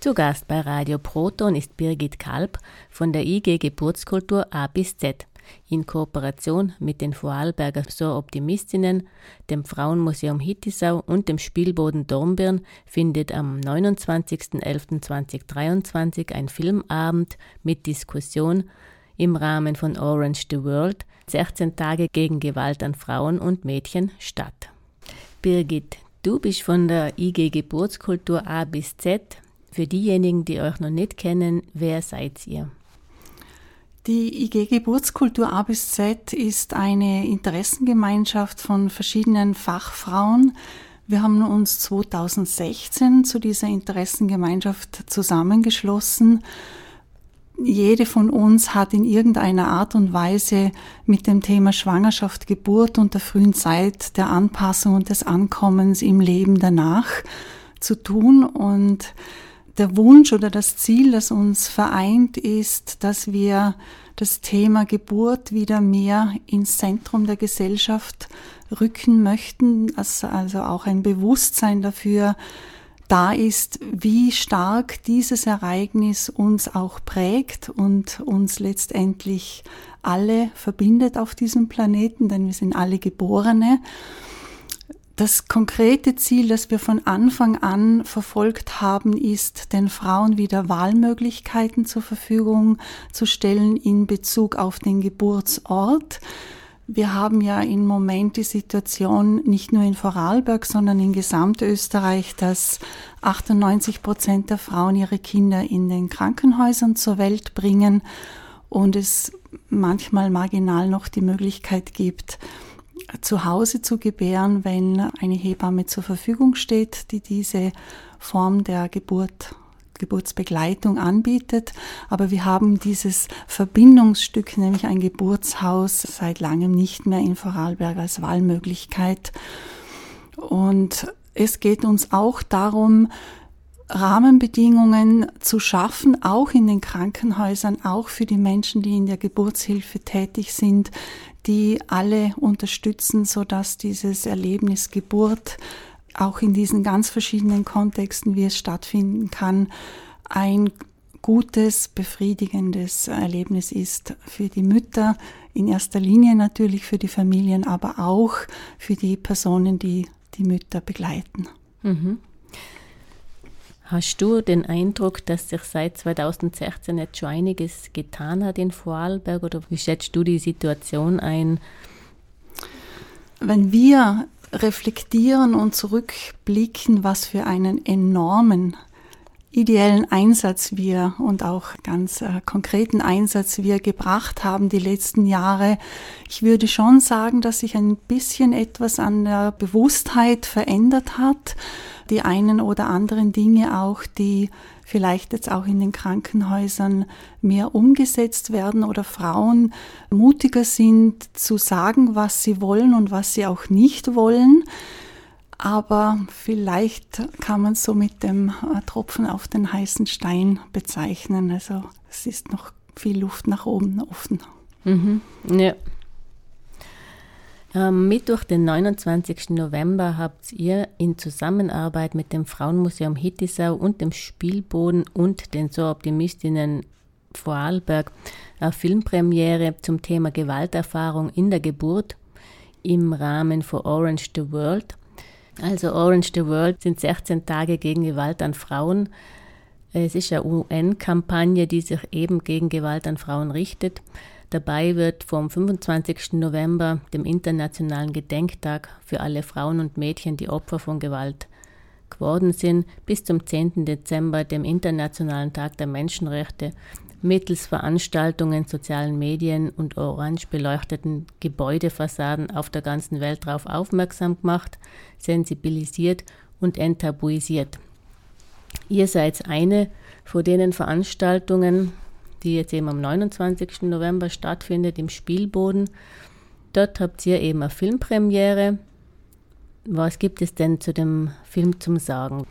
Zu Gast bei Radio Proton ist Birgit Kalb von der IG Geburtskultur A bis Z in Kooperation mit den Vorarlberger So-Optimistinnen, dem Frauenmuseum Hittisau und dem Spielboden Dornbirn findet am 29.11.2023 ein Filmabend mit Diskussion im Rahmen von Orange the World 16 Tage gegen Gewalt an Frauen und Mädchen statt. Birgit, du bist von der IG Geburtskultur A bis Z. Für diejenigen, die euch noch nicht kennen, wer seid ihr? Die IG Geburtskultur A bis Z ist eine Interessengemeinschaft von verschiedenen Fachfrauen. Wir haben uns 2016 zu dieser Interessengemeinschaft zusammengeschlossen. Jede von uns hat in irgendeiner Art und Weise mit dem Thema Schwangerschaft, Geburt und der frühen Zeit der Anpassung und des Ankommens im Leben danach zu tun und der Wunsch oder das Ziel, das uns vereint, ist, dass wir das Thema Geburt wieder mehr ins Zentrum der Gesellschaft rücken möchten, also auch ein Bewusstsein dafür da ist, wie stark dieses Ereignis uns auch prägt und uns letztendlich alle verbindet auf diesem Planeten, denn wir sind alle Geborene das konkrete Ziel, das wir von Anfang an verfolgt haben, ist, den Frauen wieder Wahlmöglichkeiten zur Verfügung zu stellen in Bezug auf den Geburtsort. Wir haben ja im Moment die Situation nicht nur in Vorarlberg, sondern in Gesamtösterreich, dass 98 Prozent der Frauen ihre Kinder in den Krankenhäusern zur Welt bringen und es manchmal marginal noch die Möglichkeit gibt, zu Hause zu gebären, wenn eine Hebamme zur Verfügung steht, die diese Form der Geburt Geburtsbegleitung anbietet. Aber wir haben dieses Verbindungsstück, nämlich ein Geburtshaus, seit langem nicht mehr in Vorarlberg als Wahlmöglichkeit. Und es geht uns auch darum, Rahmenbedingungen zu schaffen, auch in den Krankenhäusern, auch für die Menschen, die in der Geburtshilfe tätig sind, die alle unterstützen, so dass dieses Erlebnis Geburt auch in diesen ganz verschiedenen Kontexten, wie es stattfinden kann, ein gutes, befriedigendes Erlebnis ist für die Mütter, in erster Linie natürlich für die Familien, aber auch für die Personen, die die Mütter begleiten. Mhm. Hast du den Eindruck, dass sich seit 2016 jetzt schon einiges getan hat in Vorarlberg oder wie schätzt du die Situation ein? Wenn wir reflektieren und zurückblicken, was für einen enormen ideellen Einsatz wir und auch ganz äh, konkreten Einsatz wir gebracht haben die letzten Jahre. Ich würde schon sagen, dass sich ein bisschen etwas an der Bewusstheit verändert hat die einen oder anderen Dinge auch, die vielleicht jetzt auch in den Krankenhäusern mehr umgesetzt werden oder Frauen mutiger sind zu sagen, was sie wollen und was sie auch nicht wollen. Aber vielleicht kann man so mit dem äh, Tropfen auf den heißen Stein bezeichnen. Also es ist noch viel Luft nach oben offen. Mhm. Ja. Am Mittwoch, den 29. November, habt ihr in Zusammenarbeit mit dem Frauenmuseum Hittisau und dem Spielboden und den So Optimistinnen Vorarlberg eine Filmpremiere zum Thema Gewalterfahrung in der Geburt im Rahmen von Orange the World. Also Orange the World sind 16 Tage gegen Gewalt an Frauen. Es ist eine UN-Kampagne, die sich eben gegen Gewalt an Frauen richtet. Dabei wird vom 25. November, dem Internationalen Gedenktag für alle Frauen und Mädchen, die Opfer von Gewalt geworden sind, bis zum 10. Dezember, dem Internationalen Tag der Menschenrechte, mittels Veranstaltungen, sozialen Medien und orange beleuchteten Gebäudefassaden auf der ganzen Welt darauf aufmerksam gemacht, sensibilisiert und enttabuisiert. Ihr seid eine von denen Veranstaltungen, die jetzt eben am 29. November stattfindet im Spielboden. Dort habt ihr eben eine Filmpremiere. Was gibt es denn zu dem Film zum Sagen?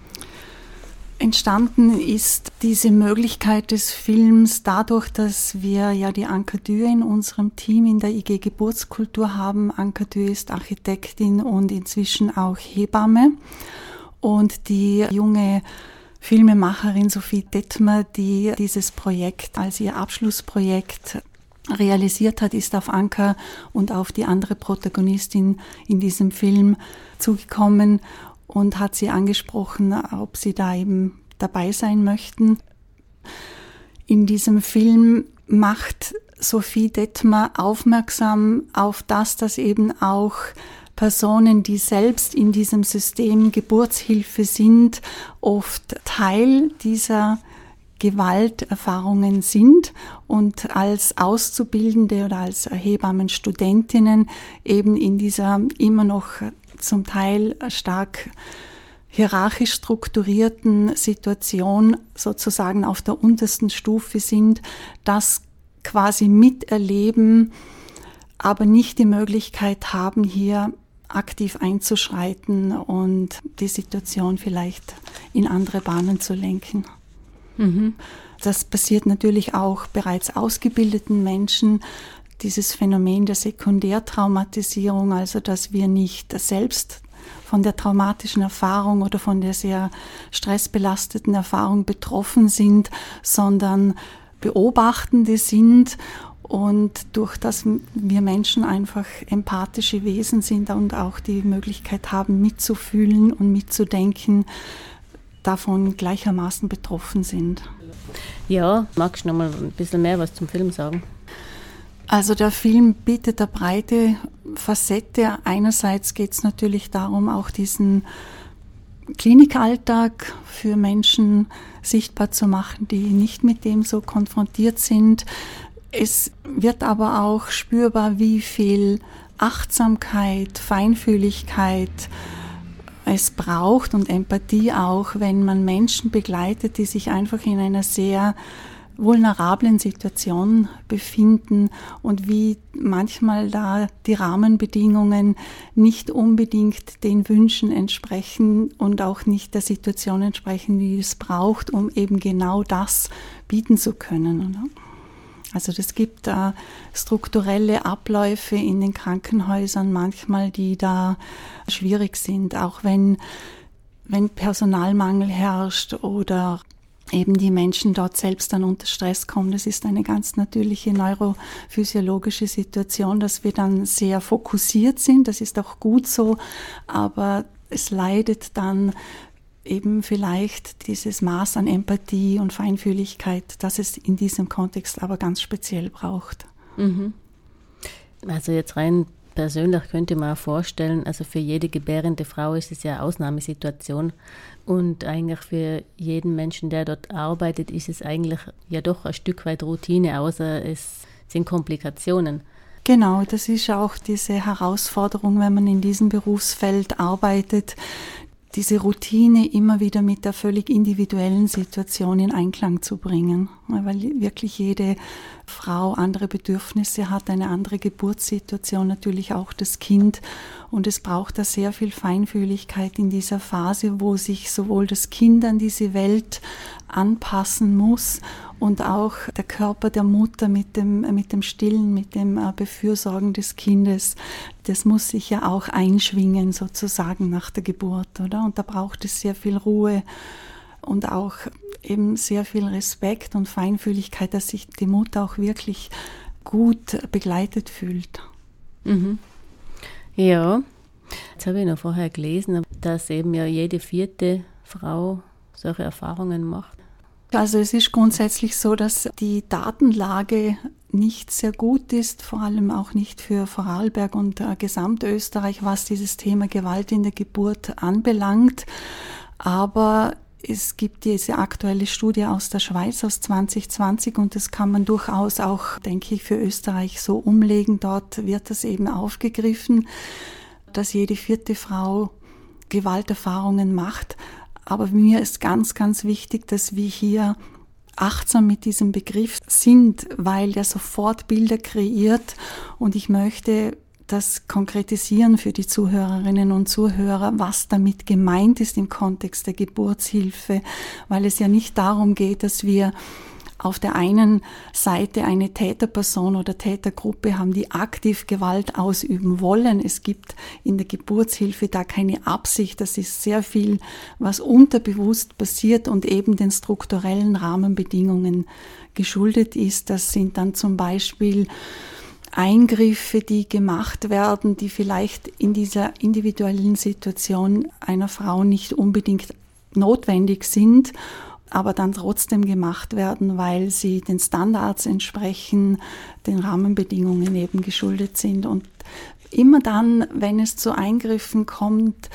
Entstanden ist diese Möglichkeit des Films dadurch, dass wir ja die Anka Dür in unserem Team in der IG Geburtskultur haben. Anka Dür ist Architektin und inzwischen auch Hebamme. Und die junge Filmemacherin Sophie Detmer, die dieses Projekt als ihr Abschlussprojekt realisiert hat, ist auf Anka und auf die andere Protagonistin in diesem Film zugekommen und hat sie angesprochen, ob sie da eben dabei sein möchten. In diesem Film macht Sophie Detmer aufmerksam auf das, dass eben auch Personen, die selbst in diesem System Geburtshilfe sind, oft Teil dieser Gewalterfahrungen sind und als Auszubildende oder als Hebammenstudentinnen eben in dieser immer noch zum Teil stark hierarchisch strukturierten Situation sozusagen auf der untersten Stufe sind, das quasi miterleben, aber nicht die Möglichkeit haben, hier aktiv einzuschreiten und die Situation vielleicht in andere Bahnen zu lenken. Mhm. Das passiert natürlich auch bereits ausgebildeten Menschen. Dieses Phänomen der Sekundärtraumatisierung, also dass wir nicht selbst von der traumatischen Erfahrung oder von der sehr stressbelasteten Erfahrung betroffen sind, sondern Beobachtende sind und durch das wir Menschen einfach empathische Wesen sind und auch die Möglichkeit haben, mitzufühlen und mitzudenken, davon gleichermaßen betroffen sind. Ja, magst du noch mal ein bisschen mehr was zum Film sagen? Also der Film bietet eine breite Facette. Einerseits geht es natürlich darum, auch diesen Klinikalltag für Menschen sichtbar zu machen, die nicht mit dem so konfrontiert sind. Es wird aber auch spürbar, wie viel Achtsamkeit, Feinfühligkeit es braucht und Empathie auch, wenn man Menschen begleitet, die sich einfach in einer sehr vulnerablen Situation befinden und wie manchmal da die Rahmenbedingungen nicht unbedingt den Wünschen entsprechen und auch nicht der Situation entsprechen, die es braucht, um eben genau das bieten zu können. Oder? Also es gibt da strukturelle Abläufe in den Krankenhäusern manchmal, die da schwierig sind, auch wenn, wenn Personalmangel herrscht oder eben die Menschen dort selbst dann unter Stress kommen. Das ist eine ganz natürliche neurophysiologische Situation, dass wir dann sehr fokussiert sind. Das ist auch gut so, aber es leidet dann eben vielleicht dieses Maß an Empathie und Feinfühligkeit, das es in diesem Kontext aber ganz speziell braucht. Mhm. Also jetzt rein persönlich könnte man vorstellen, also für jede gebärende Frau ist es ja eine Ausnahmesituation und eigentlich für jeden Menschen, der dort arbeitet, ist es eigentlich ja doch ein Stück weit Routine, außer es sind Komplikationen. Genau, das ist auch diese Herausforderung, wenn man in diesem Berufsfeld arbeitet, diese Routine immer wieder mit der völlig individuellen Situation in Einklang zu bringen, weil wirklich jede Frau andere Bedürfnisse hat, eine andere Geburtssituation, natürlich auch das Kind. Und es braucht da sehr viel Feinfühligkeit in dieser Phase, wo sich sowohl das Kind an diese Welt anpassen muss und auch der Körper der Mutter mit dem, mit dem Stillen, mit dem äh, Befürsorgen des Kindes, das muss sich ja auch einschwingen sozusagen nach der Geburt, oder? Und da braucht es sehr viel Ruhe und auch eben sehr viel Respekt und Feinfühligkeit, dass sich die Mutter auch wirklich gut begleitet fühlt. Mhm. Ja, jetzt habe ich noch vorher gelesen, dass eben ja jede vierte Frau solche Erfahrungen macht. Also es ist grundsätzlich so, dass die Datenlage nicht sehr gut ist, vor allem auch nicht für Vorarlberg und äh, Gesamtösterreich, was dieses Thema Gewalt in der Geburt anbelangt. Aber es gibt diese aktuelle Studie aus der Schweiz aus 2020 und das kann man durchaus auch, denke ich, für Österreich so umlegen. Dort wird das eben aufgegriffen, dass jede vierte Frau Gewalterfahrungen macht. Aber mir ist ganz, ganz wichtig, dass wir hier achtsam mit diesem Begriff sind, weil der sofort Bilder kreiert. Und ich möchte das konkretisieren für die Zuhörerinnen und Zuhörer, was damit gemeint ist im Kontext der Geburtshilfe, weil es ja nicht darum geht, dass wir auf der einen Seite eine Täterperson oder Tätergruppe haben, die aktiv Gewalt ausüben wollen. Es gibt in der Geburtshilfe da keine Absicht. Das ist sehr viel, was unterbewusst passiert und eben den strukturellen Rahmenbedingungen geschuldet ist. Das sind dann zum Beispiel Eingriffe, die gemacht werden, die vielleicht in dieser individuellen Situation einer Frau nicht unbedingt notwendig sind aber dann trotzdem gemacht werden, weil sie den Standards entsprechen, den Rahmenbedingungen eben geschuldet sind. Und immer dann, wenn es zu Eingriffen kommt,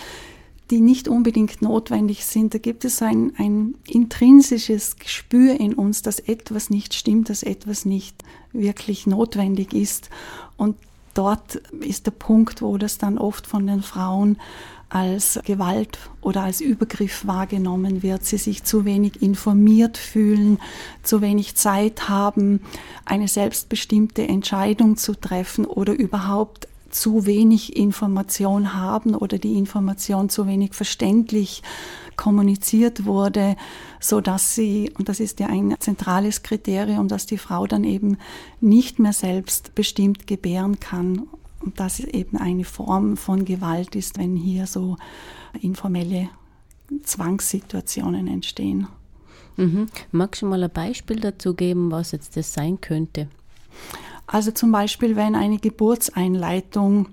die nicht unbedingt notwendig sind, da gibt es ein, ein intrinsisches Gespür in uns, dass etwas nicht stimmt, dass etwas nicht wirklich notwendig ist. Und dort ist der Punkt, wo das dann oft von den Frauen als Gewalt oder als Übergriff wahrgenommen wird, sie sich zu wenig informiert fühlen, zu wenig Zeit haben, eine selbstbestimmte Entscheidung zu treffen oder überhaupt zu wenig Information haben oder die Information zu wenig verständlich kommuniziert wurde, so dass sie, und das ist ja ein zentrales Kriterium, dass die Frau dann eben nicht mehr selbstbestimmt gebären kann und das eben eine Form von Gewalt ist, wenn hier so informelle Zwangssituationen entstehen. Mhm. Magst du mal ein Beispiel dazu geben, was jetzt das sein könnte? Also zum Beispiel, wenn eine Geburtseinleitung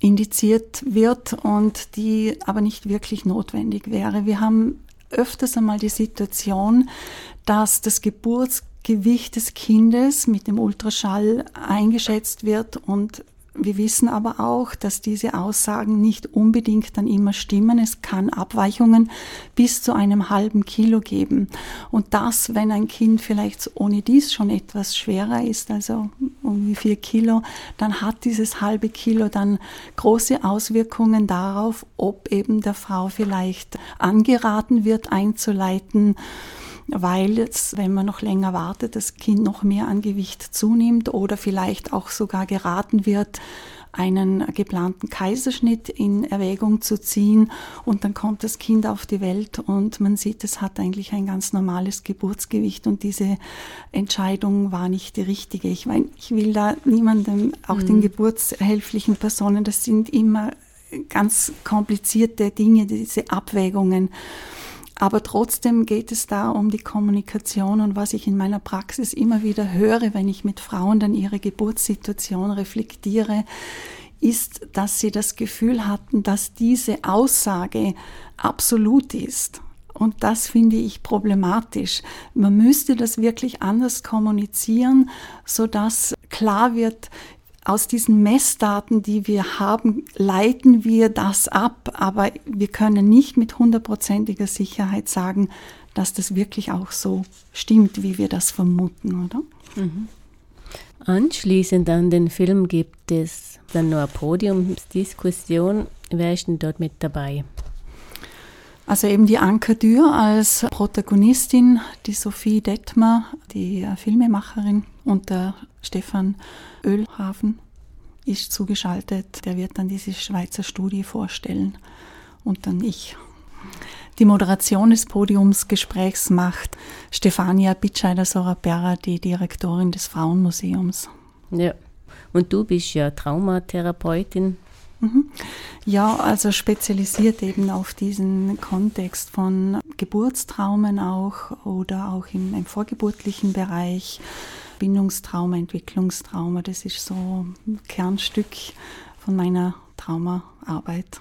indiziert wird und die aber nicht wirklich notwendig wäre. Wir haben öfters einmal die Situation, dass das Geburts Gewicht des Kindes mit dem Ultraschall eingeschätzt wird und wir wissen aber auch, dass diese Aussagen nicht unbedingt dann immer stimmen. Es kann Abweichungen bis zu einem halben Kilo geben. Und das, wenn ein Kind vielleicht ohne dies schon etwas schwerer ist, also um vier Kilo, dann hat dieses halbe Kilo dann große Auswirkungen darauf, ob eben der Frau vielleicht angeraten wird, einzuleiten weil jetzt, wenn man noch länger wartet, das Kind noch mehr an Gewicht zunimmt oder vielleicht auch sogar geraten wird, einen geplanten Kaiserschnitt in Erwägung zu ziehen und dann kommt das Kind auf die Welt und man sieht, es hat eigentlich ein ganz normales Geburtsgewicht und diese Entscheidung war nicht die richtige. Ich meine, ich will da niemandem, auch mhm. den geburtshilflichen Personen, das sind immer ganz komplizierte Dinge, diese Abwägungen. Aber trotzdem geht es da um die Kommunikation und was ich in meiner Praxis immer wieder höre, wenn ich mit Frauen dann ihre Geburtssituation reflektiere, ist, dass sie das Gefühl hatten, dass diese Aussage absolut ist. Und das finde ich problematisch. Man müsste das wirklich anders kommunizieren, so dass klar wird, aus diesen Messdaten, die wir haben, leiten wir das ab, aber wir können nicht mit hundertprozentiger Sicherheit sagen, dass das wirklich auch so stimmt, wie wir das vermuten, oder? Mhm. Anschließend an den Film gibt es dann noch eine Podiumsdiskussion. Wer ist denn dort mit dabei? Also eben die Anka Dürr als Protagonistin, die Sophie Detmer, die Filmemacherin und der Stefan Ölhafen ist zugeschaltet. Der wird dann diese Schweizer Studie vorstellen und dann ich. Die Moderation des Podiumsgesprächs macht Stefania Bitscheider-Sorapera, die Direktorin des Frauenmuseums. Ja, und du bist ja Traumatherapeutin. Mhm. Ja, also spezialisiert eben auf diesen Kontext von Geburtstraumen auch oder auch im, im vorgeburtlichen Bereich Bindungstrauma, Entwicklungstrauma. Das ist so ein Kernstück von meiner Traumaarbeit.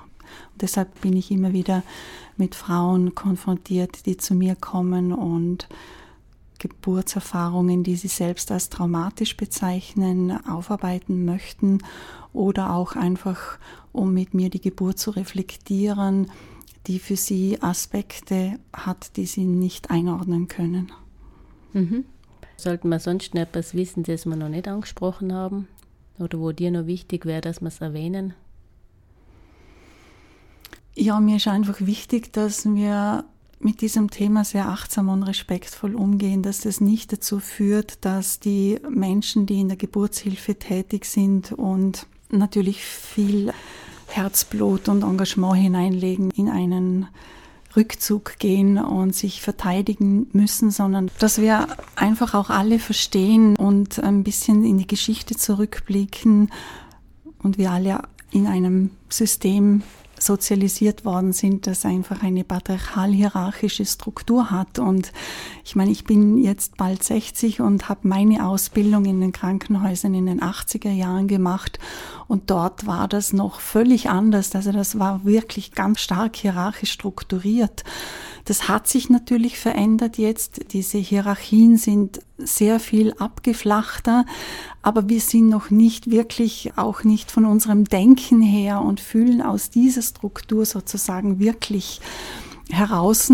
Und deshalb bin ich immer wieder mit Frauen konfrontiert, die zu mir kommen und Geburtserfahrungen, die sie selbst als traumatisch bezeichnen, aufarbeiten möchten oder auch einfach, um mit mir die Geburt zu reflektieren, die für sie Aspekte hat, die sie nicht einordnen können. Mhm. Sollten wir sonst noch etwas wissen, das wir noch nicht angesprochen haben? Oder wo dir noch wichtig wäre, dass wir es erwähnen? Ja, mir ist einfach wichtig, dass wir mit diesem Thema sehr achtsam und respektvoll umgehen, dass es nicht dazu führt, dass die Menschen, die in der Geburtshilfe tätig sind und natürlich viel Herzblut und Engagement hineinlegen in einen Rückzug gehen und sich verteidigen müssen, sondern dass wir einfach auch alle verstehen und ein bisschen in die Geschichte zurückblicken und wir alle in einem System sozialisiert worden sind, das einfach eine patriarchal-hierarchische Struktur hat. Und ich meine, ich bin jetzt bald 60 und habe meine Ausbildung in den Krankenhäusern in den 80er Jahren gemacht. Und dort war das noch völlig anders. Also das war wirklich ganz stark hierarchisch strukturiert. Das hat sich natürlich verändert jetzt. Diese Hierarchien sind sehr viel abgeflachter, aber wir sind noch nicht wirklich, auch nicht von unserem Denken her und fühlen aus dieser Struktur sozusagen wirklich heraus.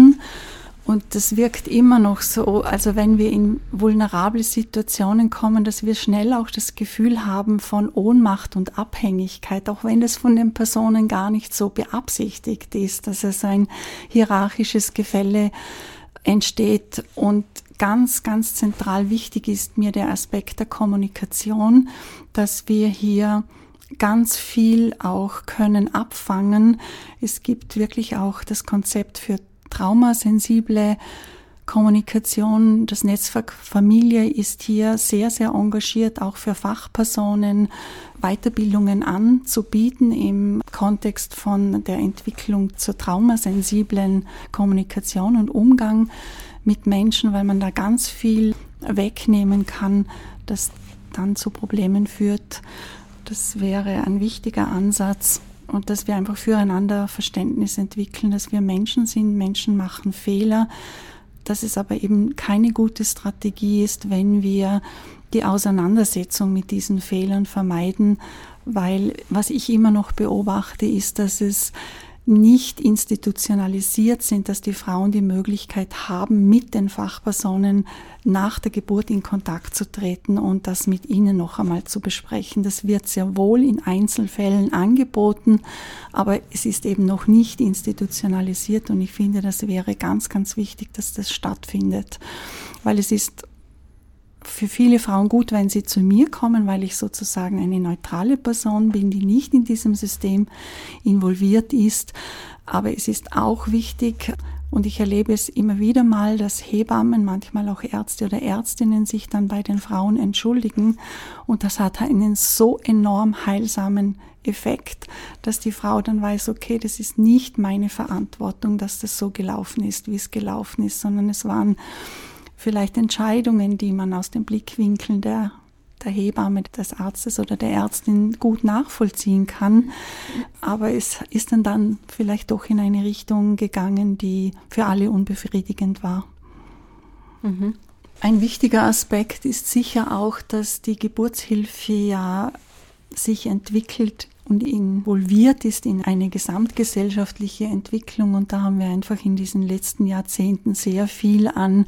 Und das wirkt immer noch so, also wenn wir in vulnerable Situationen kommen, dass wir schnell auch das Gefühl haben von Ohnmacht und Abhängigkeit, auch wenn das von den Personen gar nicht so beabsichtigt ist, dass es ein hierarchisches Gefälle entsteht. Und ganz, ganz zentral wichtig ist mir der Aspekt der Kommunikation, dass wir hier ganz viel auch können abfangen. Es gibt wirklich auch das Konzept für traumasensible Kommunikation. Das Netzwerk Familie ist hier sehr, sehr engagiert, auch für Fachpersonen Weiterbildungen anzubieten im Kontext von der Entwicklung zur traumasensiblen Kommunikation und Umgang mit Menschen, weil man da ganz viel wegnehmen kann, das dann zu Problemen führt. Das wäre ein wichtiger Ansatz. Und dass wir einfach füreinander Verständnis entwickeln, dass wir Menschen sind, Menschen machen Fehler, dass es aber eben keine gute Strategie ist, wenn wir die Auseinandersetzung mit diesen Fehlern vermeiden, weil was ich immer noch beobachte, ist, dass es nicht institutionalisiert sind, dass die Frauen die Möglichkeit haben, mit den Fachpersonen nach der Geburt in Kontakt zu treten und das mit ihnen noch einmal zu besprechen. Das wird sehr wohl in Einzelfällen angeboten, aber es ist eben noch nicht institutionalisiert und ich finde, das wäre ganz, ganz wichtig, dass das stattfindet, weil es ist für viele Frauen gut, wenn sie zu mir kommen, weil ich sozusagen eine neutrale Person bin, die nicht in diesem System involviert ist. Aber es ist auch wichtig, und ich erlebe es immer wieder mal, dass Hebammen, manchmal auch Ärzte oder Ärztinnen sich dann bei den Frauen entschuldigen. Und das hat einen so enorm heilsamen Effekt, dass die Frau dann weiß, okay, das ist nicht meine Verantwortung, dass das so gelaufen ist, wie es gelaufen ist, sondern es waren vielleicht Entscheidungen, die man aus den Blickwinkeln der, der Hebamme, des Arztes oder der Ärztin gut nachvollziehen kann. Aber es ist dann, dann vielleicht doch in eine Richtung gegangen, die für alle unbefriedigend war. Mhm. Ein wichtiger Aspekt ist sicher auch, dass die Geburtshilfe ja sich entwickelt und involviert ist in eine gesamtgesellschaftliche Entwicklung. Und da haben wir einfach in diesen letzten Jahrzehnten sehr viel an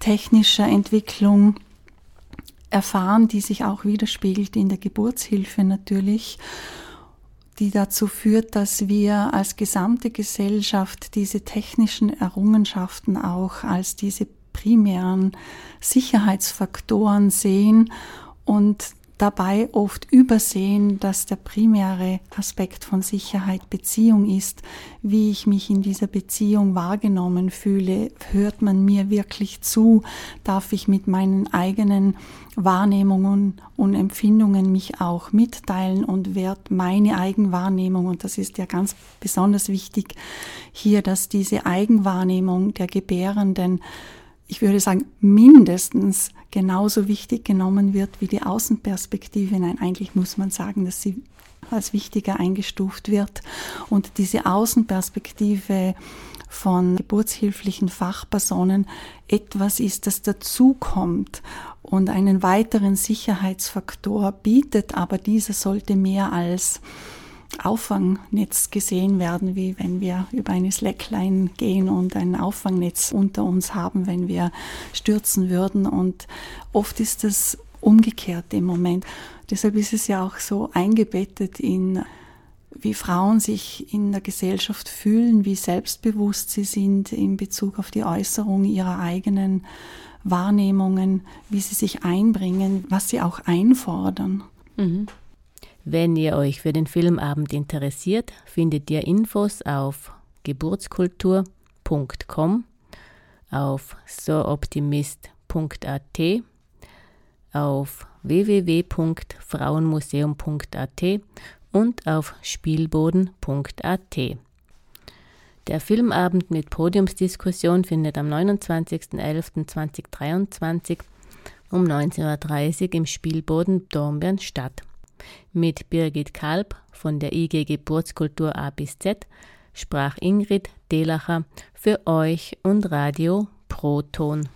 technischer Entwicklung erfahren, die sich auch widerspiegelt in der Geburtshilfe natürlich, die dazu führt, dass wir als gesamte Gesellschaft diese technischen Errungenschaften auch als diese primären Sicherheitsfaktoren sehen und dabei oft übersehen, dass der primäre Aspekt von Sicherheit Beziehung ist, wie ich mich in dieser Beziehung wahrgenommen fühle, hört man mir wirklich zu, darf ich mit meinen eigenen Wahrnehmungen und Empfindungen mich auch mitteilen und wird meine Eigenwahrnehmung, und das ist ja ganz besonders wichtig hier, dass diese Eigenwahrnehmung der Gebärenden ich würde sagen, mindestens genauso wichtig genommen wird wie die Außenperspektive. Nein, eigentlich muss man sagen, dass sie als wichtiger eingestuft wird. Und diese Außenperspektive von geburtshilflichen Fachpersonen etwas ist, das dazukommt und einen weiteren Sicherheitsfaktor bietet, aber dieser sollte mehr als Auffangnetz gesehen werden, wie wenn wir über eine Slackline gehen und ein Auffangnetz unter uns haben, wenn wir stürzen würden. Und oft ist es umgekehrt im Moment. Deshalb ist es ja auch so eingebettet in wie Frauen sich in der Gesellschaft fühlen, wie selbstbewusst sie sind in Bezug auf die Äußerung ihrer eigenen Wahrnehmungen, wie sie sich einbringen, was sie auch einfordern. Mhm. Wenn ihr euch für den Filmabend interessiert, findet ihr Infos auf Geburtskultur www.frauenmuseum.com, auf sooptimist.at, auf www.frauenmuseum.at und auf spielboden.at. Der Filmabend mit Podiumsdiskussion findet am 29.11.2023 um 19.30 Uhr im Spielboden Dornbirn statt. Mit Birgit Kalb von der IG Geburtskultur A bis Z sprach Ingrid Delacher für euch und Radio Proton.